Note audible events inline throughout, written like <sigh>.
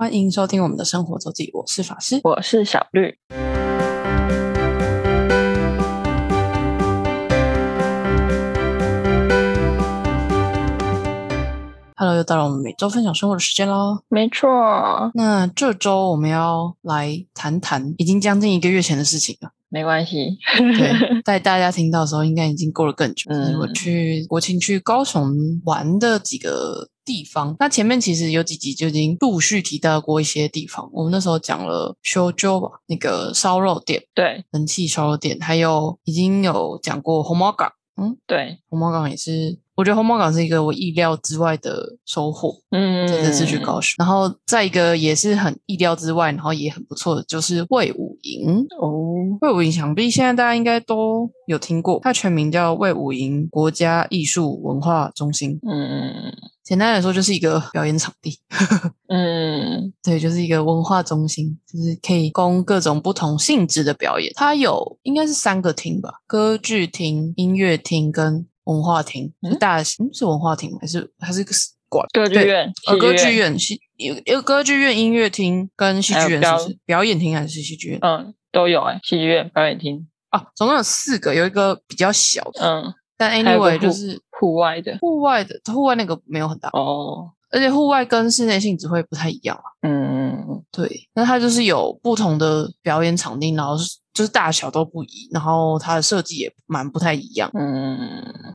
欢迎收听我们的生活周记，我是法师。我是小绿。Hello，又到了我们每周分享生活的时间喽。没错，那这周我们要来谈谈已经将近一个月前的事情了。没关系。对，<laughs> 在大家听到的时候，应该已经过了更久。嗯嗯，我去国庆去高雄玩的几个地方，那前面其实有几集就已经陆续提到过一些地方。我们那时候讲了修州吧，那个烧肉店、对人气烧肉店，还有已经有讲过红毛港。嗯，对，红毛港也是，我觉得红毛港是一个我意料之外的收获。嗯，这次去高雄，然后再一个也是很意料之外，然后也很不错的，就是魏武营。哦，魏武营想必现在大家应该都有听过，它全名叫魏武营国家艺术文化中心。嗯简单来说，就是一个表演场地，<laughs> 嗯对，就是一个文化中心，就是可以供各种不同性质的表演。它有应该是三个厅吧，歌剧厅、音乐厅跟文化厅。大型、嗯、是文化厅吗还是还是个馆？歌剧院，呃，歌剧，院、戏有有歌剧院、音乐厅跟戏剧院，是不是表演厅还是戏剧院？嗯，都有哎，戏剧院、表演厅，啊，总共有四个，有一个比较小的，嗯，但 anyway 就是户外的，户外的，户外那个没有很大，哦，而且户外跟室内性质会不太一样啊。嗯对，那它就是有不同的表演场地，然后是就是大小都不一，然后它的设计也蛮不太一样。嗯，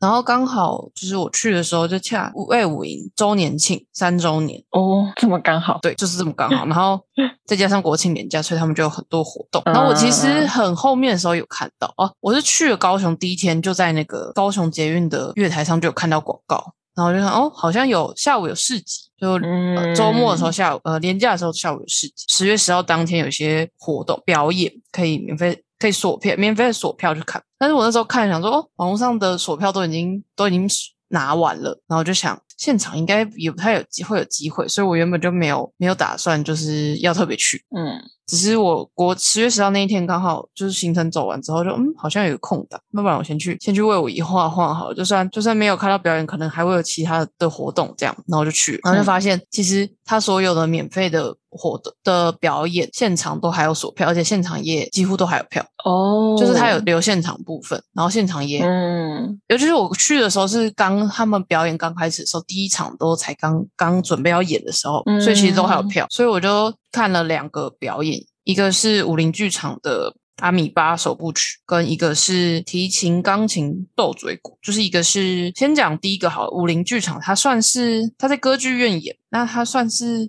然后刚好就是我去的时候就恰魏武营周年庆三周年，哦，这么刚好，对，就是这么刚好。然后 <laughs> 再加上国庆年假，所以他们就有很多活动。然后我其实嗯很后面的时候有看到哦，我是去了高雄第一天，就在那个高雄捷运的月台上就有看到广告，然后我就看哦，好像有下午有市集，就、呃嗯，周末的时候下午呃年假的时候下午有市集，十月十号当天有一些活动表演，可以免费可以锁票，免费的锁票去看。但是我那时候看想说哦，网络上的锁票都已经都已经拿完了，然后就想现场应该也不太有机会有机会，所以我原本就没有没有打算就是要特别去，嗯。只是我国十月十号那一天刚好就是行程走完之后就嗯好像有个空档，那不然我先去先去为我一画画好了，就算就算没有看到表演，可能还会有其他的活动这样，然后我就去，然后就发现其实他所有的免费的活动的表演现场都还有锁票，而且现场也几乎都还有票，哦，就是他有。留现场部分，然后现场也嗯。尤其是我去的时候是刚他们表演刚开始的时候，第一场都才刚刚准备要演的时候，所以其实都还有票，所以我就看了两个表演，一个是武林剧场的。阿米巴首部曲跟一个是提琴、钢琴、斗嘴鼓，就是一个是先讲第一个好了，武林剧场，它算是它在歌剧院演，那它算是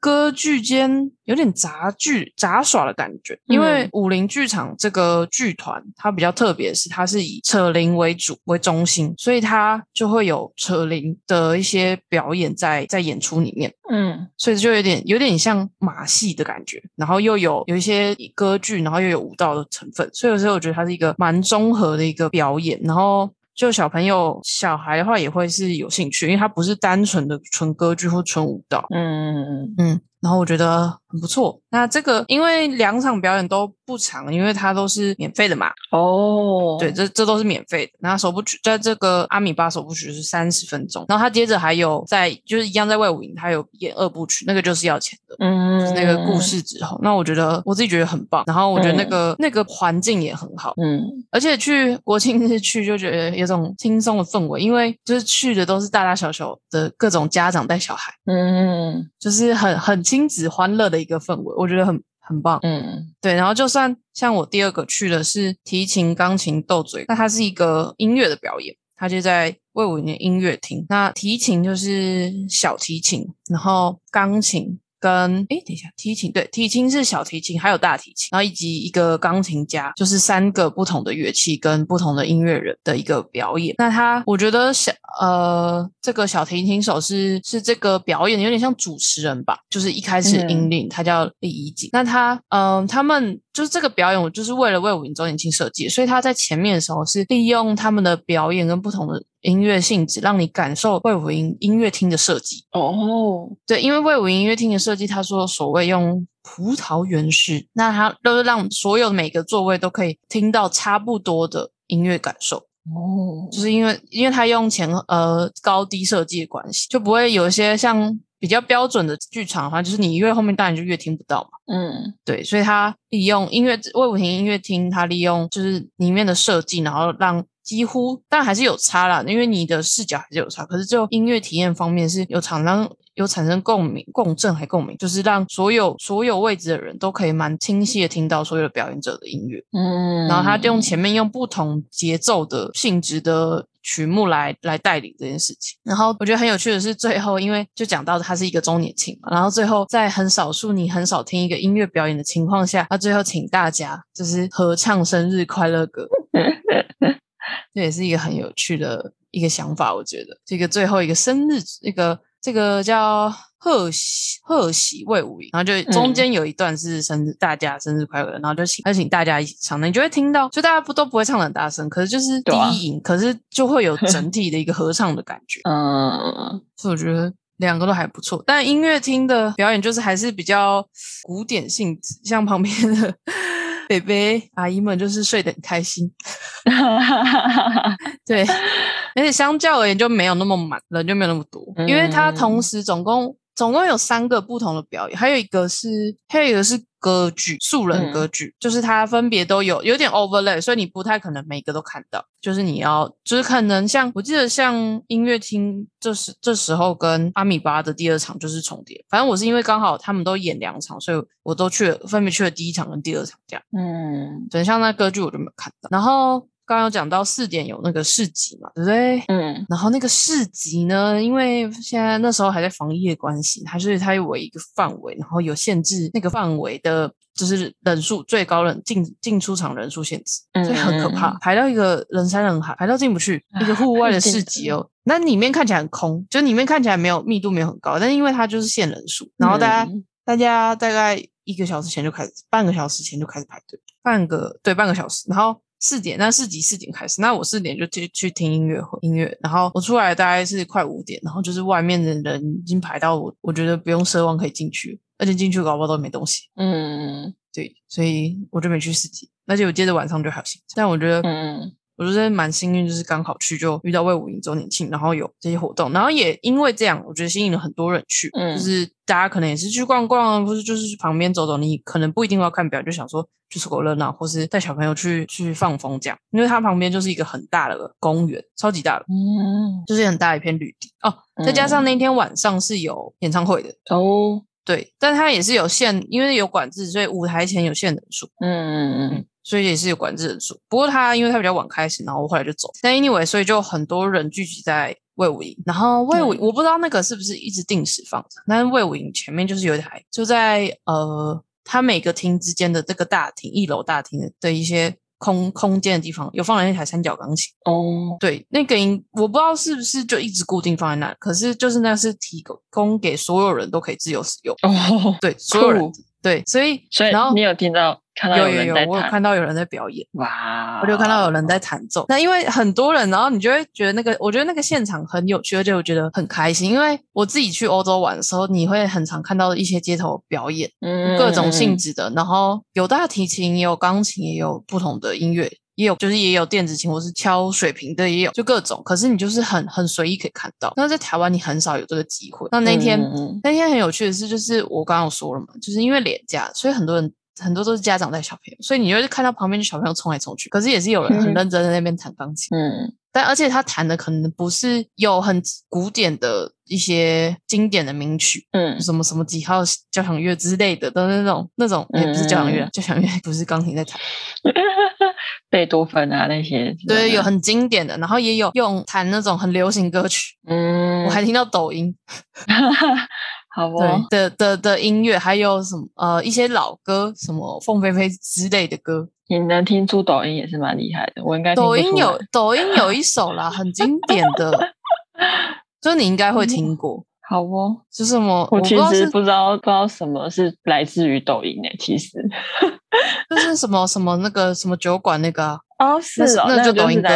歌剧间有点杂剧杂耍的感觉，因为嗯武林剧场这个剧团它比较特别的是，它是以扯铃为主为中心，所以它就会有扯铃的一些表演在在演出里面。嗯所以就有点有点像马戏的感觉，然后又有有一些歌剧，然后又有舞蹈的成分，所以有时候我觉得它是一个蛮综合的一个表演。然后就小朋友、小孩的话也会是有兴趣，因为他不是单纯的纯歌剧或纯舞蹈，嗯嗯嗯。嗯，然后我觉得很不错。那这个因为两场表演都不长，因为它都是免费的嘛，哦，对，这这都是免费的。那首部曲在这个阿米巴首部曲是三十分钟，然后他接着还有在就是一样在外武营，他有演二部曲，那个就是要钱的。嗯，就是那个故，事之后，那我觉得我自己觉得很棒，然后我觉得那个、那个环境也很好，嗯而且去国庆日去就觉得有种轻松的氛围，因为就是去的都是大大小小的各种家长带小孩，嗯就是很很亲子欢乐的一个氛围，我觉得很很棒。嗯对，然后就算像我第二个去的是提琴、钢琴、斗嘴，那它是一个音乐的表演，它就在魏武营音乐厅。那提琴就是小提琴，然后钢琴跟诶，等一下，提琴对，提琴是小提琴，还有大提琴，然后以及一个钢琴家，就是三个不同的乐器跟不同的音乐人的一个表演。那他，我觉得小呃，这个小提琴手是是这个表演有点像主持人吧，就是一开始嗯引领，他叫李怡景。那他嗯、他们就是这个表演，我就是为了为武营周年庆设计，所以他在前面的时候是利用他们的表演跟不同的音乐性质，让你感受魏武营音乐厅的设计。哦，对，因为魏武营音乐厅的设计，他说所谓用葡萄园式，那它都是让所有每个座位都可以听到差不多的音乐感受。哦，就是因为因为他用前呃高低设计的关系，就不会有一些像比较标准的剧场的话，就是你越后面当然就越听不到嘛。嗯对，所以他利用音乐魏武亭音乐厅，他利用就是里面的设计，然后让几乎但还是有差啦，因为你的视角还是有差，可是就音乐体验方面是有厂商有产生共鸣、共振还共鸣，就是让所有所有位置的人都可以蛮清晰的听到所有的表演者的音乐。嗯，然后他用前面用不同节奏的性质的曲目来来带领这件事情。然后我觉得很有趣的是，最后因为就讲到他是一个周年庆嘛，然后最后在很少数你很少听一个音乐表演的情况下，他最后请大家就是合唱生日快乐歌，<laughs> 这也是一个很有趣的一个想法。我觉得这个最后一个生日一个这个叫。贺喜贺喜魏无影，然后就中间有一段是生日，大家生日快乐，然后就请他请大家一起唱，你就会听到，就大家不都不会唱的很大声，可是就是第对啊一营，可是就会有 <laughs> 整体的一个合唱的感觉，嗯所以我觉得两个都还不错。但音乐厅的表演就是还是比较古典性质，像旁边的北北阿姨们就是睡得很开心，<laughs> 对，而且相较而言就没有那么满，人就没有那么多，因为它同时总共总共有三个不同的表演，还有一个是还有一个是歌剧，素人歌剧，就是它分别都有有点 overlay，所以你不太可能每个都看到，就是你要就是可能像我记得像音乐厅这时这时候跟阿米巴的第二场就是重叠，反正我是因为刚好他们都演两场，所以我都去了，分别去了第一场跟第二场这样。嗯。等像那歌剧我就没有看到，然后刚刚有讲到四点有那个市集嘛，对不对？嗯然后那个市集呢，因为现在那时候还在防疫的关系，还是它有一个范围，然后有限制那个范围的，就是人数最高人进进出场人数限制，所以很可怕，排到一个人山人海，排到进不去，一个户外的 <laughs> 市集哦。那里面看起来很空，就里面看起来没有密度没有很高，但因为它就是限人数，然后大家、嗯大家大概一个小时前就开始，半个小时前就开始排队，半个对半个小时，然后四点，那四级四点开始，那我四点就去去听音乐会音乐，然后我出来大概是快五点，然后就是外面的人已经排到我，我觉得不用奢望可以进去，而且进去搞不好都没东西，嗯对，所以我就没去四级，而且我接着晚上就还有行程，但我觉得嗯我觉得蛮幸运，就是刚好去就遇到魏武营周年庆，然后有这些活动，然后也因为这样，我觉得吸引了很多人去，嗯。就是大家可能也是去逛逛，或是就是去旁边走走，你可能不一定要看表，就想说去凑个热闹，或是带小朋友去去放风这样，因为它旁边就是一个很大的公园，超级大的，嗯就是很大一片绿地。哦，再加上那天晚上是有演唱会的。哦。对，但它也是有限，因为有管制，所以舞台前有限人数。嗯嗯。嗯所以也是有管制人数。不过他因为他比较晚开始，然后我后来就走。但 anyway，所以就很多人聚集在魏武营，然后魏武、嗯我不知道那个是不是一直定时放着，但是魏武营前面就是有一台，就在呃，它每个厅之间的这个大厅，一楼大厅的一些空空间的地方，有放了一台三角钢琴。哦对，那个音我不知道是不是就一直固定放在那，可是就是那是提供供给所有人都可以自由使用。哦，对，所有人酷对，所以所以然后你有听到看到有有有，我有看到有人在表演。哇，我就看到有人在弹奏。那因为很多人，然后你就会觉得那个，我觉得那个现场很有趣，而且我觉得很开心。因为我自己去欧洲玩的时候，你会很常看到一些街头表演，嗯各种性质的，然后有大提琴，也有钢琴，也有不同的音乐。也有，就是也有电子琴，或是敲水平的，也有，就各种。可是你就是很很随意可以看到。那在台湾你很少有这个机会。那那天、那天很有趣的是，就是我刚刚有说了嘛，就是因为廉价，所以很多人很多都是家长带小朋友，所以你就会看到旁边的小朋友冲来冲去。可是也是有人很嗯认真在那边弹钢琴，嗯但而且他弹的可能不是有很古典的一些经典的名曲，嗯什么什么几号交响乐之类的都是那种那种，也不是交响乐交响乐不是钢琴在弹。<laughs> 贝多芬啊那些，对，有很经典的，然后也有用弹那种很流行歌曲，嗯，我还听到抖音 <laughs> 好哦，对的的的音乐，还有什么呃一些老歌，什么凤飞飞之类的歌。你能听出抖音也是蛮厉害的，我应该抖音有抖音有一首啦，很经典的，<laughs> 就你应该会听过，好哦。就是什么我其实不知道是不知道什么是来自于抖音诶，其实 <laughs> 就是什么什么那个什么酒馆那个啊、哦是哦，那就抖音歌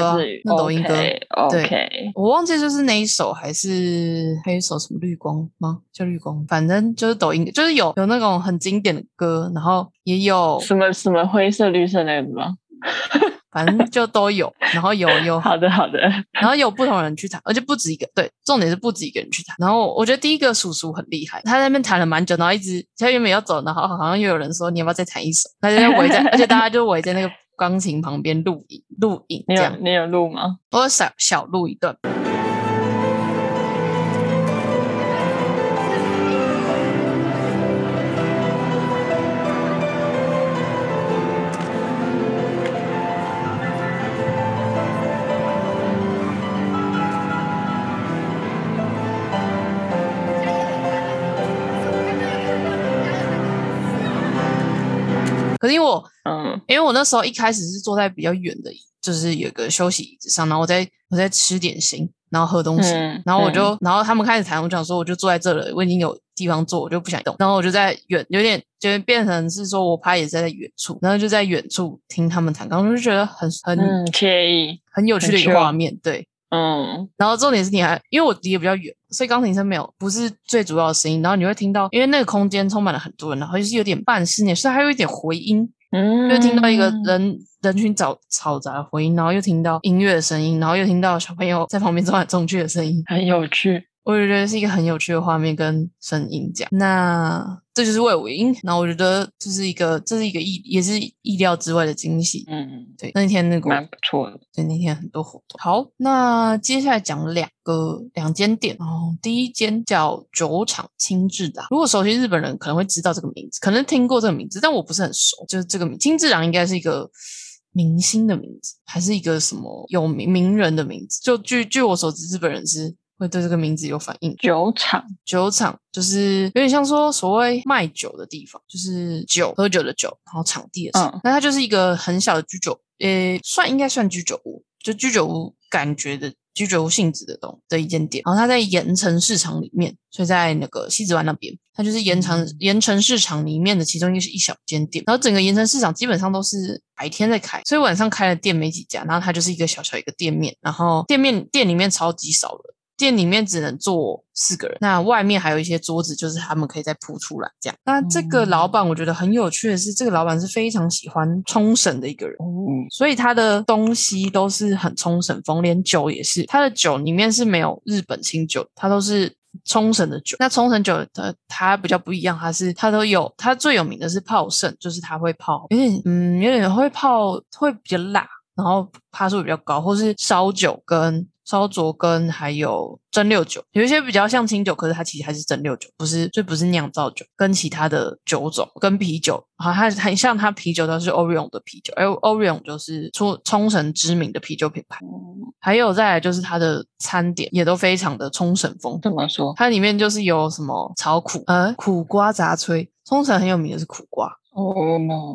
那抖音歌 OK，我忘记就是那一首还是还有一首什么绿光吗？叫绿光，反正就是抖音，就是有有那种很经典的歌，然后也有什么什么灰色绿色那个吗？反正就都有，然后有有 <laughs> 好的好的，然后有不同人去弹，而且不止一个。对，重点是不止一个人去弹。然后我觉得第一个叔叔很厉害，他在那边弹了蛮久，然后一直他原本要走，然后好像又有人说你要不要再弹一首，他就在围在，而且大家就围在那个钢琴旁边录影录影 <laughs> 你这样。有你有录吗？我有小小录一段。可是因为我嗯。因为我那时候一开始是坐在比较远的，就是有个休息椅子上，然后我在我在吃点心，然后喝东西，嗯然后我就，然后他们开始谈，我就想说我就坐在这了，我已经有地方坐，我就不想动，然后我就在远，有点就变成是说我拍也是在远处，然后就在远处听他们弹钢，我就觉得很很、嗯惬意，很有趣的一个画面，对。嗯。然后重点是你还因为我离得比较远，所以钢琴声没有不是最主要的声音，然后你会听到，因为那个空间充满了很多人，然后就是有点半室内，所以还有一点回音，嗯，又听到一个人人群嘈嘈杂的回音，然后又听到音乐的声音，然后又听到小朋友在旁边 <laughs> 做来走去的声音，很有趣，我就觉得是一个很有趣的画面跟声音讲。那这就是魏武英，那我觉得这是一个这是一个意也是意料之外的惊喜。嗯，对，那天那个蛮不错的。对，那天很多活动。好，那接下来讲两个两间店哦。第一间叫酒厂青志郎，如果熟悉日本人可能会知道这个名字，可能听过这个名字，但我不是很熟。就是这个名清治郎应该是一个明星的名字，还是一个什么有名名人的名字？就据据我所知，日本人是会对这个名字有反应。酒厂，酒厂就是有点像说所谓卖酒的地方，就是酒喝酒的酒，然后场地的场。嗯那它就是一个很小的居酒，呃，算应该算居酒屋，就居酒屋感觉的居酒屋性质的东的一间店。然后它在盐城市场里面，所以在那个西子湾那边，它就是盐城嗯盐城市场里面的其中一个是一小间店。然后整个盐城市场基本上都是白天在开，所以晚上开的店没几家。然后它就是一个小小一个店面，然后店面店里面超级少人。店里面只能坐四个人，那外面还有一些桌子，就是他们可以再铺出来这样。那这个老板我觉得很有趣的是，这个老板是非常喜欢冲绳的一个人，嗯所以他的东西都是很冲绳风，连酒也是，他的酒里面是没有日本清酒，他都是。冲绳的酒，那冲绳酒的它比较不一样，它是它都有，它最有名的是泡盛，就是它会泡有点嗯有点会泡会比较辣，然后趴数比较高，或是烧酒跟烧灼跟还有蒸馏酒，有一些比较像清酒，可是它其实还是蒸馏酒，不是就不是酿造酒，跟其他的酒种跟啤酒，好，它很像它啤酒都是 Orion 的啤酒，而 Orion 就是冲冲绳知名的啤酒品牌，还有再来就是它的餐点也都非常的冲绳风，怎么说？它里面就是有什么炒苦呃苦瓜杂炊，冲绳很有名的是苦瓜，哦，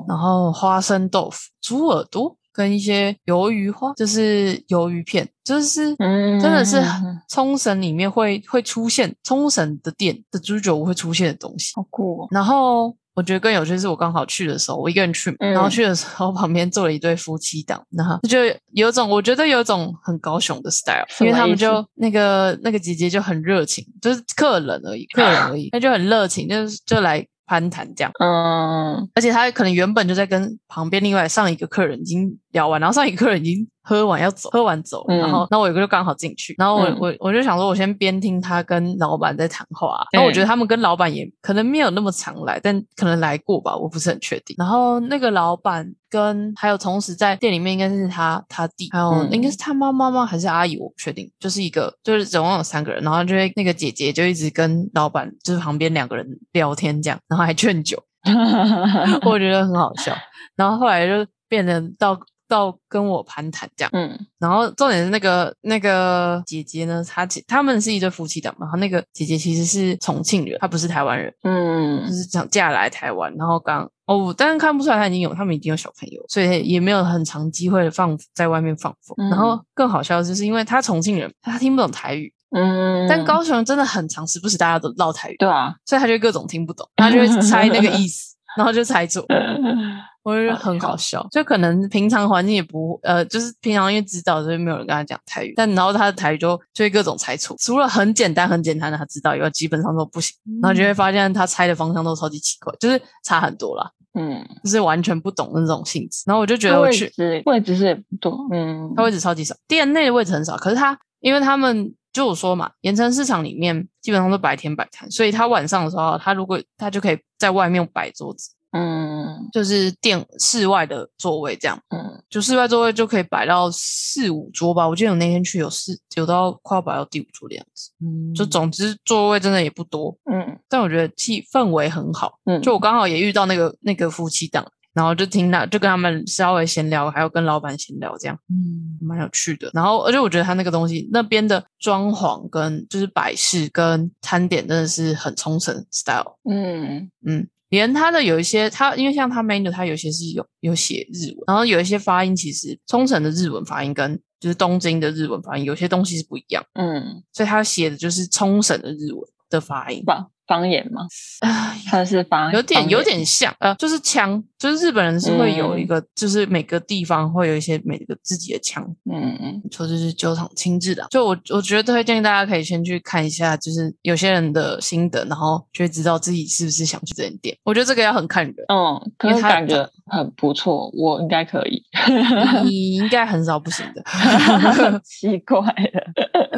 然后花生豆腐、猪耳朵跟一些鱿鱼花，就是鱿鱼片，就是嗯真的是冲绳里面会会出现冲绳的店的居酒屋会出现的东西。好酷哦。然后我觉得更有趣是我刚好去的时候，我一个人去，嗯然后去的时候旁边坐了一对夫妻档，然后就有种我觉得有种很高雄的 style，因为他们就那个那个姐姐就很热情，就是客人而已，客人而已，那就很热情，就是就来攀谈这样。嗯，而且他可能原本就在跟旁边另外上一个客人已经聊完，然后上一个客人已经喝完要走，喝完走，嗯然后那我有个就刚好进去，然后我、嗯我我就想说，我先边听他跟老板在谈话，然后我觉得他们跟老板也可能没有那么常来，但可能来过吧，我不是很确定。然后那个老板跟还有同时在店里面应该是他他弟，还有、嗯应该是他妈妈吗？还是阿姨？我不确定，就是一个就是总共有三个人，然后就会那个姐姐就一直跟老板就是旁边两个人聊天这样，然后还劝酒。<laughs> 我觉得很好笑。然后后来就变成到到跟我攀谈这样，嗯。然后重点是那个那个姐姐呢，她姐他们是一对夫妻档嘛，然后那个姐姐其实是重庆人，她不是台湾人，嗯。就嗯是想嫁来台湾，然后刚哦，但是看不出来她已经有他们已经有小朋友，所以也没有很长机会放在外面放风。嗯然后更好笑的就是因为她重庆人，她听不懂台语，嗯，但高雄人真的很长，时不时大家都唠台语，对啊，所以她就各种听不懂，她就会猜那个意思，然后就猜错。<laughs> 我觉得很好笑，就可能平常环境也不呃，就是平常因为知道，所以没有人跟他讲台语，但然后他的台语就就会各种猜错，除了很简单很简单的他知道以外，基本上都不行，然后就会发现他猜的方向都超级奇怪，就是差很多啦。嗯，就是完全不懂的那种性质。然后我就觉得位我去，置位置是也不多，嗯，他位置超级少，店内的位置很少。可是他，因为他们就我说嘛，盐城市场里面基本上都白天摆摊，所以他晚上的时候，他如果他就可以在外面摆桌子，嗯就是店室外的座位这样。嗯就室外座位就可以摆到四五桌吧，我记得我那天去有四有到快要摆到第五桌的样子。嗯，就总之座位真的也不多，嗯但我觉得气氛围很好。嗯，就我刚好也遇到那个那个夫妻档，然后就听他就跟他们稍微闲聊，还有跟老板闲聊，这样嗯蛮有趣的。然后而且我觉得他那个东西那边的装潢跟就是摆饰跟餐点真的是很冲绳 style，嗯嗯。连他的有一些，他因为像他 menu，他有些是有有写日文，然后有一些发音其实冲绳的日文发音跟就是东京的日文发音有些东西是不一样，嗯，所以他写的就是冲绳的日文的发音。方方言吗？唉它是方有点有点像，呃，就是腔，就是日本人是会有一嗯个，就是每个地方会有一些每个自己的腔，嗯嗯说就是酒厂亲自的。就我我觉得推荐大家可以先去看一下，就是有些人的心得，然后就会知道自己是不是想去这间店。我觉得这个要很看人，嗯，可因为它是感觉很不错，我应该可以。你应该很少不行的 <laughs> <laughs> 奇怪了，很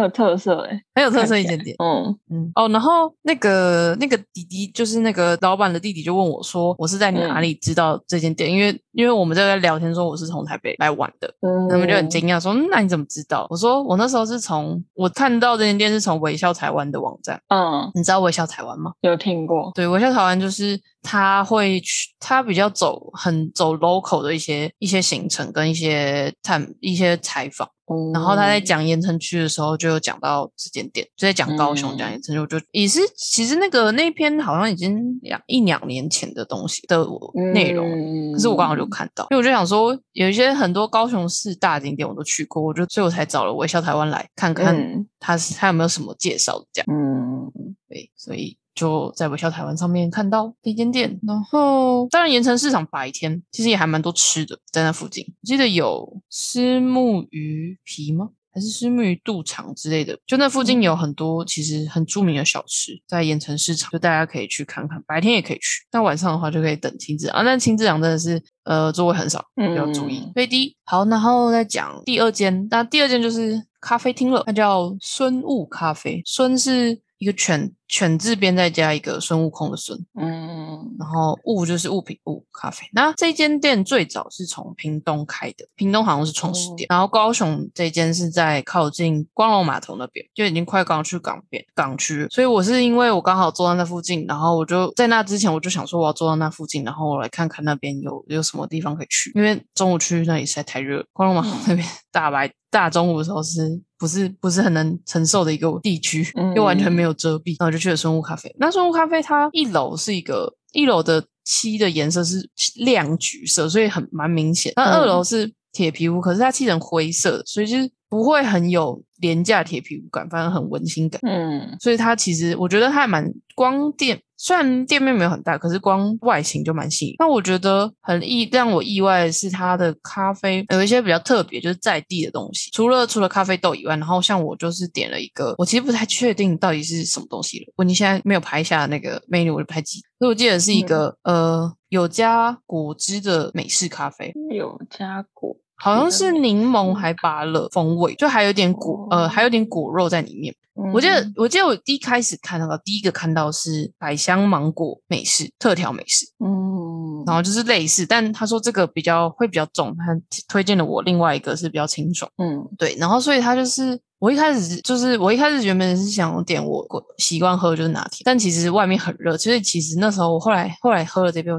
有特色哎。很有特色一点点。嗯嗯哦，然后那个那个弟弟，就是那个老板的弟弟，就问我说，我是在哪里知道这间店？因为因为我们就在聊天说我是从台北来玩的，嗯，他们就很惊讶说：“嗯那你怎么知道？”我说：“我那时候是从我看到这间店是从微笑台湾的网站，嗯，你知道微笑台湾吗？有听过。对，微笑台湾就是他会去，他比较走很走 local 的一些一些行程跟一些探一些采访。嗯然后他在讲盐城区的时候，就有讲到这间店，就在讲高雄嗯讲盐城区，我就也是其实那个那篇好像已经两一两年前的东西的内容。嗯可是我刚好就看到，因为我就想说，有一些很多高雄市大景点我都去过，我就所以我才找了微笑台湾来看看嗯他是他有没有什么介绍这样。嗯对，所以就在微笑台湾上面看到那间店，然后当然盐城市场白天其实也还蛮多吃的，在那附近，我记得有虱目鱼皮吗？还是虱目鱼肚肠之类的，就那附近有很多其实很著名的小吃，在盐城市场，就大家可以去看看，白天也可以去，那晚上的话就可以等亲子啊。那亲子档真的是呃座位很少，要注意嗯。飞低好，然后再讲第二间，那第二间就是咖啡厅了，它叫孙悟咖啡，孙是一个犬犬字边再加一个孙悟空的孙，嗯。然后物就是物品物咖啡。那这间店最早是从屏东开的，屏东好像是创始店，然后高雄这间是在靠近光荣码头那边，就已经快刚去港边港区。所以我是因为我刚好坐在那附近，然后我就在那之前我就想说我要坐到那附近，然后我来看看那边有有什么地方可以去，因为中午去那里实在太热，光荣码头那边大白大中午的时候是不是不是很能承受的一个地区，嗯又完全没。有遮蔽，然后我就去了生物咖啡。那生物咖啡它一楼是一个一楼的漆的颜色是亮橘色，所以很蛮明显。那嗯二楼是铁皮屋，可是它漆成灰色的，所以就是不会很有廉价铁皮屋感，反而很温馨感。嗯所以它其实我觉得它还蛮光电，虽然店面没有很大，可是光外形就蛮吸引。那我觉得很意让我意外的是它的咖啡有一些比较特别，就是在地的东西。除了除了咖啡豆以外，然后像我就是点了一个，我其实不太确定到底是什么东西了。我你现在没有拍下那个 menu，我就不太记。所以我记得是一个、呃有加果汁的美式咖啡。有加果，好像是柠檬还芭乐风味，就还有点果呃，还有点果肉在里面。我记得，我记得我第一开始看到，第一个看到是百香芒果美式特调美式，嗯，然后就是类似，但他说这个比较会比较重，他推荐了我另外一个是比较清爽，嗯对，然后所以他就是我一开始就是我一开始原本是想点我我习惯喝就是拿铁，但其实外面很热，所以其实那时候我后来后来喝了这杯。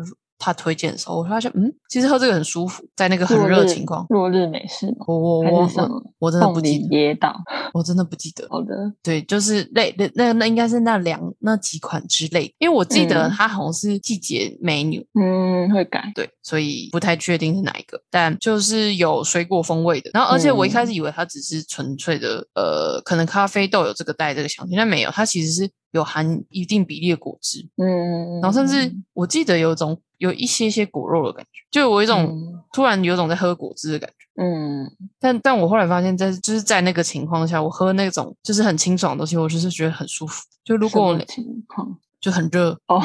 我他推荐的时候，我发现，嗯，其实喝这个很舒服，在那个很热的情况，落日美式吗？我我还我我我真的不记得，椰岛？我真的不记得。好的，对，就是类那那那应该是那两那几款之类，因为我记得嗯它好像是季节美女，嗯，会改，对，所以不太确定是哪一个，但就是有水果风味的。然后，而且我一开嗯始以为它只是纯粹的，呃，可能咖啡豆有这个带这个香气，但没有，它其实是有含一定比例的果汁，嗯，然后甚至我记得有一种有一些些果肉的感觉，就有一种、嗯突然有种在喝果汁的感觉。嗯但但我后来发现在，就是在那个情况下，我喝那种就是很清爽的东西，我就是觉得很舒服。就如果情况，就很热，哦，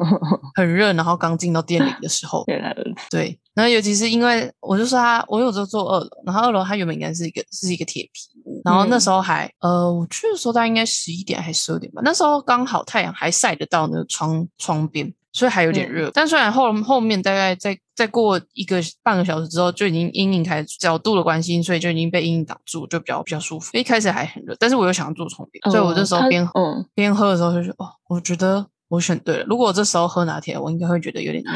<laughs> 很热，然后刚进到店里的时候，<laughs> 原来如此。对，然后尤其是因为我就说他，我有时候坐二楼，然后二楼它原本应该是一个是一个铁皮屋，然后那嗯时候还、呃，我去的时候大概应该十一点还是十二点吧，那时候刚好太阳还晒得到那个窗窗边，所以还有点嗯热。但虽然后后面大概再再过一个半个小时之后，就已经阴影开始角度的关系，所以就已经被阴影挡住，就比较比较舒服。一开始还很热，但是我又想要做重叠，嗯，所以我这时候边嗯，边喝的时候就说哦，我觉得我选对了。如果我这时候喝拿铁，我应该会觉得有点腻。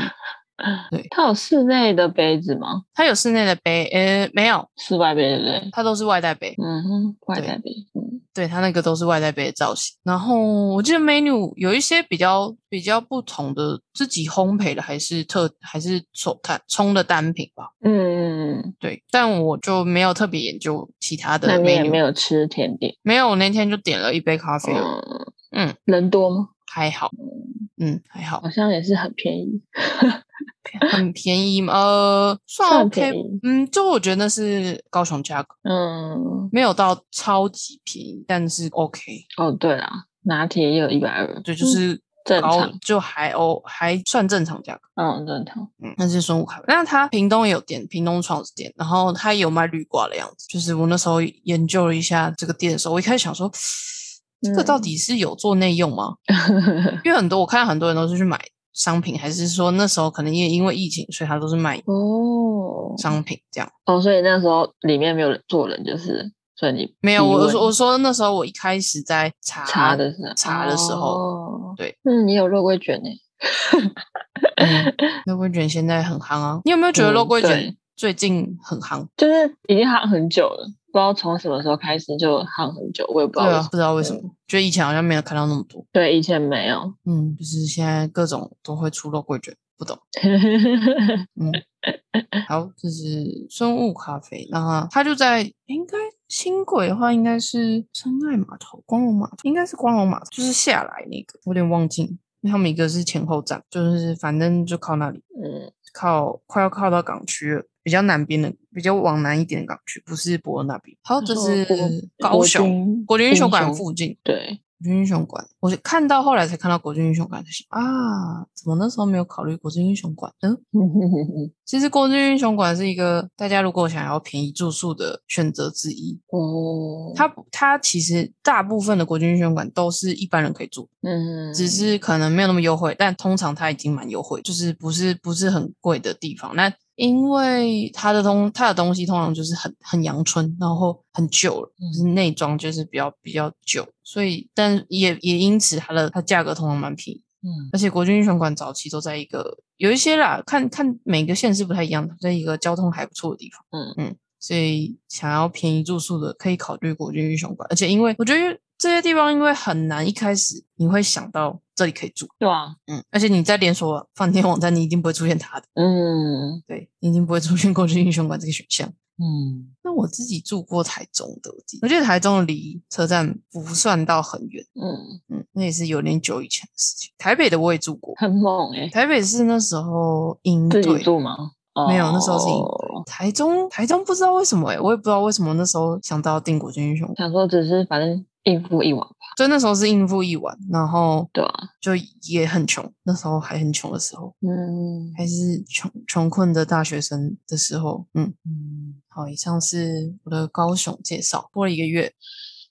对它有室内的杯子吗？它有室内的杯，呃，没有，室外杯对不对？它都是外带杯。嗯哼，外带杯。嗯，对，它那个都是外带杯的造型。然后我记得 menu 有一些比较比较不同的，自己烘焙的还是特还是手摊冲的单品吧。嗯，对，但我就没有特别研究其他的那你也。没有吃甜点？没有，我那天就点了一杯咖啡，嗯嗯，人多吗？还好，嗯，还好，好像也是很便宜，很便宜嘛，呃，算算 OK。嗯，就我觉得那是高雄价格，嗯，没有到超级便宜，但是 OK，哦，对啦，拿铁也有一百二，对，就是高正常，就还哦还算正常价格。嗯，正常。嗯，那是孙悟咖啡，那它屏东也有店，屏东创始店，然后它也有卖绿瓜的样子。就是我那时候研究了一下这个店的时候，我一开始想说，这个到嗯底是有做内用吗？<laughs> 因为很多我看到很多人都是去买商品，还是说那时候可能也因为疫情，所以他都是卖哦，商品这样。哦，所以那时候里面没有人做人，就是所以你没有，我提我说我说那时候我一开始在查查的是查的时候，哦对，嗯，你有肉桂卷呢？嗯，肉桂卷现在很夯啊。你有没有觉得肉嗯桂卷最近很夯？就是已经夯很久了，不知道从什么时候开始就夯很久，我也不知对啊，道为什么。不知道为什么，觉得以前好像没有看到那么多。对，以前没有。嗯，就是现在各种都会出肉桂卷，不懂。<laughs> 嗯，好，这是生物咖啡，那它就在应该轻轨的话，应该是真爱码头、光荣码头，应该是光荣码头，就是下来那个，我有点忘记，他们一个是前后站，就是反正就靠那里，嗯，靠快要靠到港区了，比较南边的，比较往南一点的港区，不是博尔那边。好，这是高雄军国军英雄馆附近。对，国军英雄馆，我是看到后来才看到国军英雄馆，才想啊，怎么那时候没有考虑国军英雄馆？嗯，<laughs> 其实国军英雄馆是一个大家如果想要便宜住宿的选择之一。哦，它它其实大部分的国军英雄馆都是一般人可以住，嗯，只是可能没有那么优惠，但通常它已经蛮优惠，就是不是不是很贵的地方。那因为它的东它的东西通常就是很很阳春，然后很旧了，就是内装就是比较比较旧，所以但也也因此它的它价格通常蛮便宜。嗯而且国军英雄馆早期都在一个有一些啦，看看每个县市不太一样，在一个交通还不错的地方。嗯嗯，所以想要便宜住宿的可以考虑国军英雄馆，而且因为我觉得这些地方因为很难一开始你会想到这里可以住，对啊，嗯，而且你在连锁饭店网站你一定不会出现他的，嗯。对，你一定不会出现国军英雄馆这个选项。嗯。那我自己住过台中的，我记得我觉得台中离车站不算到很远，嗯，嗯，那也是有点久以前的事情。台北的我也住过，很猛哎，台北是那时候营自己，住吗？没有，那时候是营队。哦台中，台中不知道为什么哎、我也不知道为什么那时候想到定国军英雄，想说只是反正应付一晚吧，就那时候是应付一晚，然后对啊，就也很穷，那时候还很穷的时候，嗯还是穷穷困的大学生的时候，嗯嗯。好，以上是我的高雄介绍，多了一个月，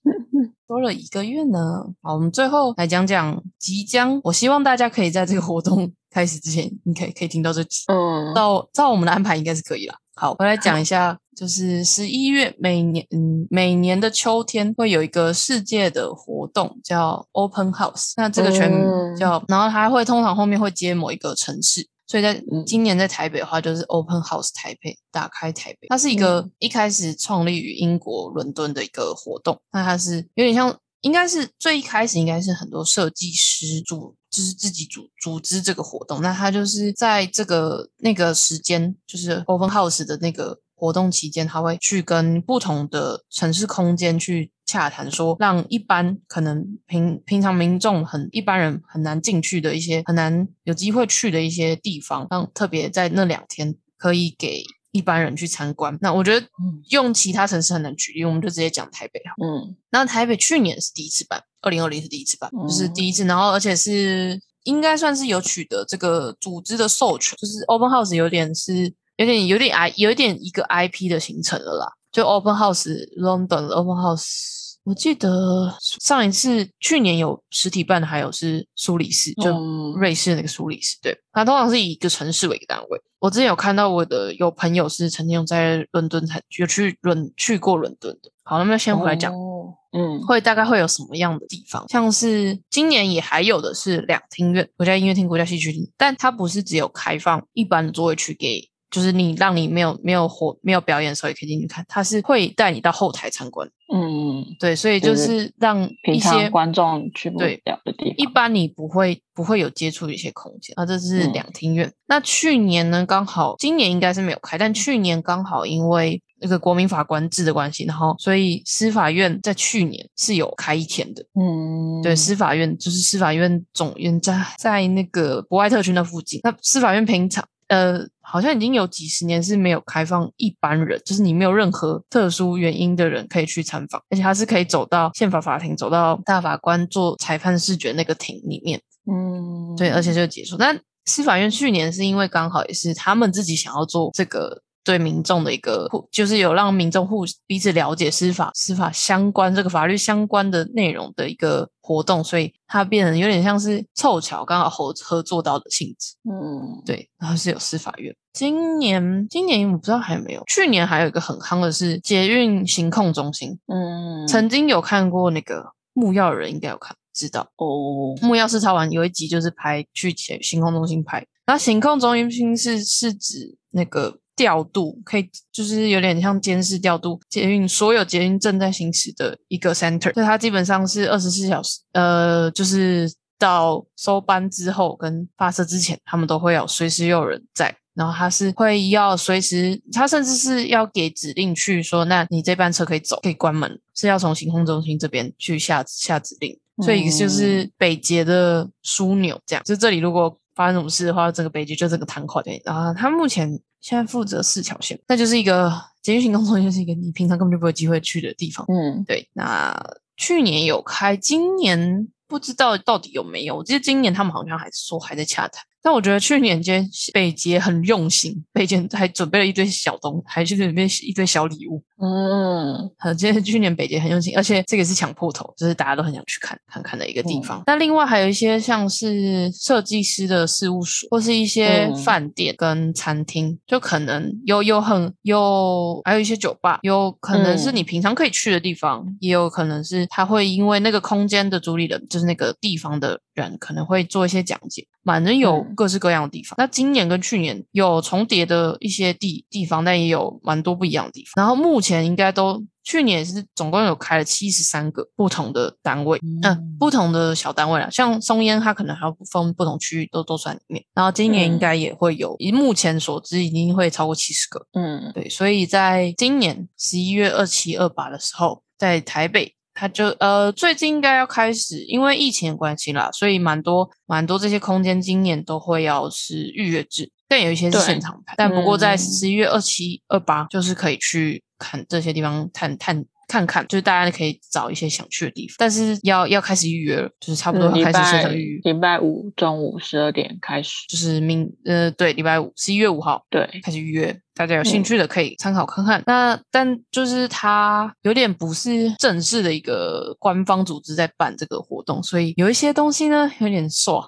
<laughs> 多了一个月呢。好，我们最后来讲讲即将，我希望大家可以在这个活动 <laughs> 开始之前，你可以可以听到这集。嗯照照我们的安排应该是可以了。好，我来讲一下，就是十一月每年嗯每年的秋天会有一个世界的活动叫 Open House，那这个全名嗯叫，然后它会通常后面会接某一个城市。所以在嗯今年在台北的话，就是 Open House 台北，打开台北。它是一个一开始创立于英国伦敦的一个活动，那它是有点像，应该是最一开始应该是很多设计师组，就是自己组组织这个活动。那它就是在这个那个时间，就是 Open House 的那个活动期间，他会去跟不同的城市空间去洽谈，说让一般可能平平常民众很一般人很难进去的一些很难有机会去的一些地方，让特别在那两天可以给一般人去参观。那我觉得嗯用其他城市很难举例，我们就直接讲台北好。嗯那台北去年是第一次办，二零二零是第一次办，就是嗯第一次，然后而且是应该算是有取得这个组织的授权，就是 Open House 有点是有点有点 I 有一点一个 IP 的形成了啦，就 Open House London Open House。我记得上一次去年有实体办的，还有是苏黎世，就嗯瑞士那个苏黎世，对，它通常是以一个城市为一个单位。我之前有看到我的有朋友是曾经有在伦敦才有去伦去过伦敦的。好，那么先回来讲，哦嗯会大概会有什么样的地方？像是今年也还有的是两厅院，国家音乐厅、国家戏剧厅，但它不是只有开放一般的座位区给，就是你让你没有没有活没有表演的时候也可以进去看，他是会带你到后台参观。嗯，对，所以就就是是让一些观众去不对了的地方，一般你不会不会有接触的一些空间啊，这是嗯两厅院。那去年呢，刚好今年应该是没有开，但去年刚好因为那个国民法官制的关系，然后所以司法院在去年是有开一天的。嗯，对，司法院就是司法院总院在在那个博爱特区那附近。那司法院平常呃，好像已经有几十年是没有开放一般人，就是你没有任何特殊原因的人可以去参访，而且他是可以走到宪法法庭，走到大法官做裁判视觉那个庭里面。嗯，对，而且就结束。但司法院去年是因为刚好也是他们自己想要做这个对民众的一个互，就是有让民众互彼此了解司法司法相关这个法律相关的内容的一个活动，所以它变成有点像是凑巧刚好合合作到的性质。嗯，对，然后是有司法院。今年今年我不知道还有没有，去年还有一个很夯的是捷运行控中心，嗯，曾经有看过那个木曜人应该有看知道。哦，木曜是超完有一集就是拍去捷行控中心拍，然后行控中心是是指那个调度，可以就是有点像监视调度捷运所有捷运正在行驶的一个 center，所以它基本上是二十四小时，呃，就是到收班之后跟发车之前，他们都会有随时有人在。然后他是会要随时，他甚至是要给指令去说，那你这班车可以走，可以关门，是要从行控中心这边去下下指令。所以就是北捷的枢纽，这样。就这里如果发生什么事的话，整个北捷就这个瘫痪。对，然后他目前现在负责四条线，那就是一个捷运行动中心，就是一个你平常根本就不会有机会去的地方。嗯对，那去年有开，今年不知道到底有没有。我记得今年他们好像还说还在洽谈。但我觉得去年间北捷很用心，北捷还准备了一堆小东，还去准备一堆小礼物。嗯很，今天去年北捷很用心，而且这个是抢破头，就是大家都很想去看看看的一个地嗯方。那、另外还有一些像是设计师的事务所，或是一些嗯饭店跟餐厅，就可能有有很有，还有一些酒吧，有可能是嗯你平常可以去的地方，也有可能是他会因为那个空间的主理人，就是那个地方的人，可能会做一些讲解。反正有嗯各式各样的地方。那今年跟去年有重叠的一些地地方，但也有蛮多不一样的地方。然后目前应该都去年是总共有开了七十三个不同的单位，嗯、嗯不同的小单位啦。像松烟，它可能还要分不同区域都都算里面。然后今年应嗯该也会有，以目前所知，已经会超过七十个。嗯对，所以在今年十一月二七、二八的时候，在台北，它就呃最近应该要开始，因为疫情的关系啦，所以蛮多蛮多这些空间今年都会要是预约制，但有一些是现场排。但不过在嗯十一月二七、二八，就是可以去看这些地方探探。看看，就是大家可以找一些想去的地方，但是要要开始预约了，就是差不多要开始预约，礼拜五中午十二点开始，就是明呃对，礼拜五十一月五号，对，开始预约，大家有兴嗯。趣的可以参考看看。那但就是它有点不是正式的一个官方组织在办这个活动，所以有一些东西呢有点 <laughs> 爽。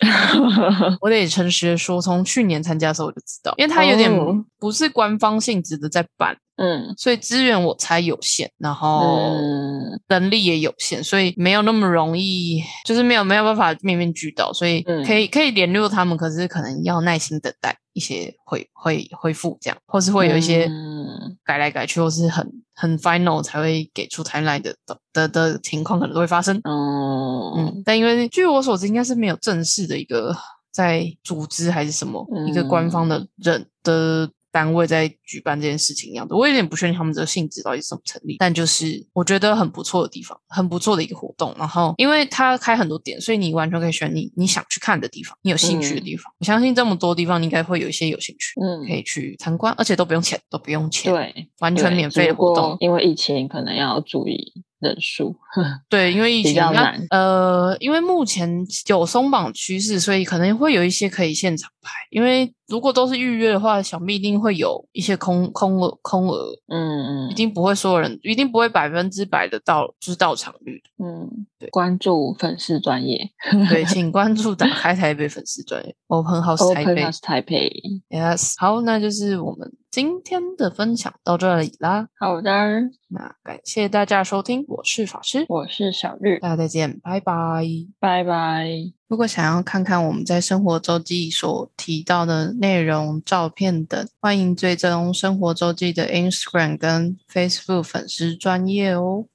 <laughs> 我得诚实的说，从去年参加的时候我就知道，因为它有点哦。不是官方性质的在办，嗯。所以资源我才有限，然后嗯。能力也有限，所以没有那么容易，就是没有没有办法面面俱到，所以嗯。可以、可以联络他们，可是可能要耐心等待一些会会恢复这样，或是会有一些嗯改来改去，或是很很 final 才会给出 timeline 的的的的情况可能都会发生。嗯嗯，但因为据我所知，应该是没有正式的一个在组织还是什么、一个官方的人的单位在举办这件事情一样的。我有点不确定他们这个性质到底是怎么成立，但就是我觉得很不错的地方，很不错的一个活动。然后因为它开很多点，所以你完全可以选你你想去看的地方，你有兴趣的地方。我相信这么多地方，你应该会有一些有兴趣。嗯可以去参观，而且都不用钱，都不用钱，对，完全免费的活动。因为疫情可能要注意人数，<laughs> 对，因为疫比情那较难呃，因为目前有松绑趋势，所以可能会有一些可以现场排。因为如果都是预约的话，想必一定会有一些空空额空额，嗯嗯一定不会所有人，一定不会百分之百的到就是到场率。嗯，对关注粉丝专业对，<laughs> 请关注打开台北粉丝专业 Open House 台 Open 北 House 台北。Yes，好，那就是我们今天的分享到这里啦。好的，那感谢大家收听，我是法师，我是小绿，大家再见，拜拜。拜拜。如果想要看看我们在生活周记所提到的内容、照片等，欢迎追踪生活周记的 Instagram 跟 Facebook 粉丝专业哦。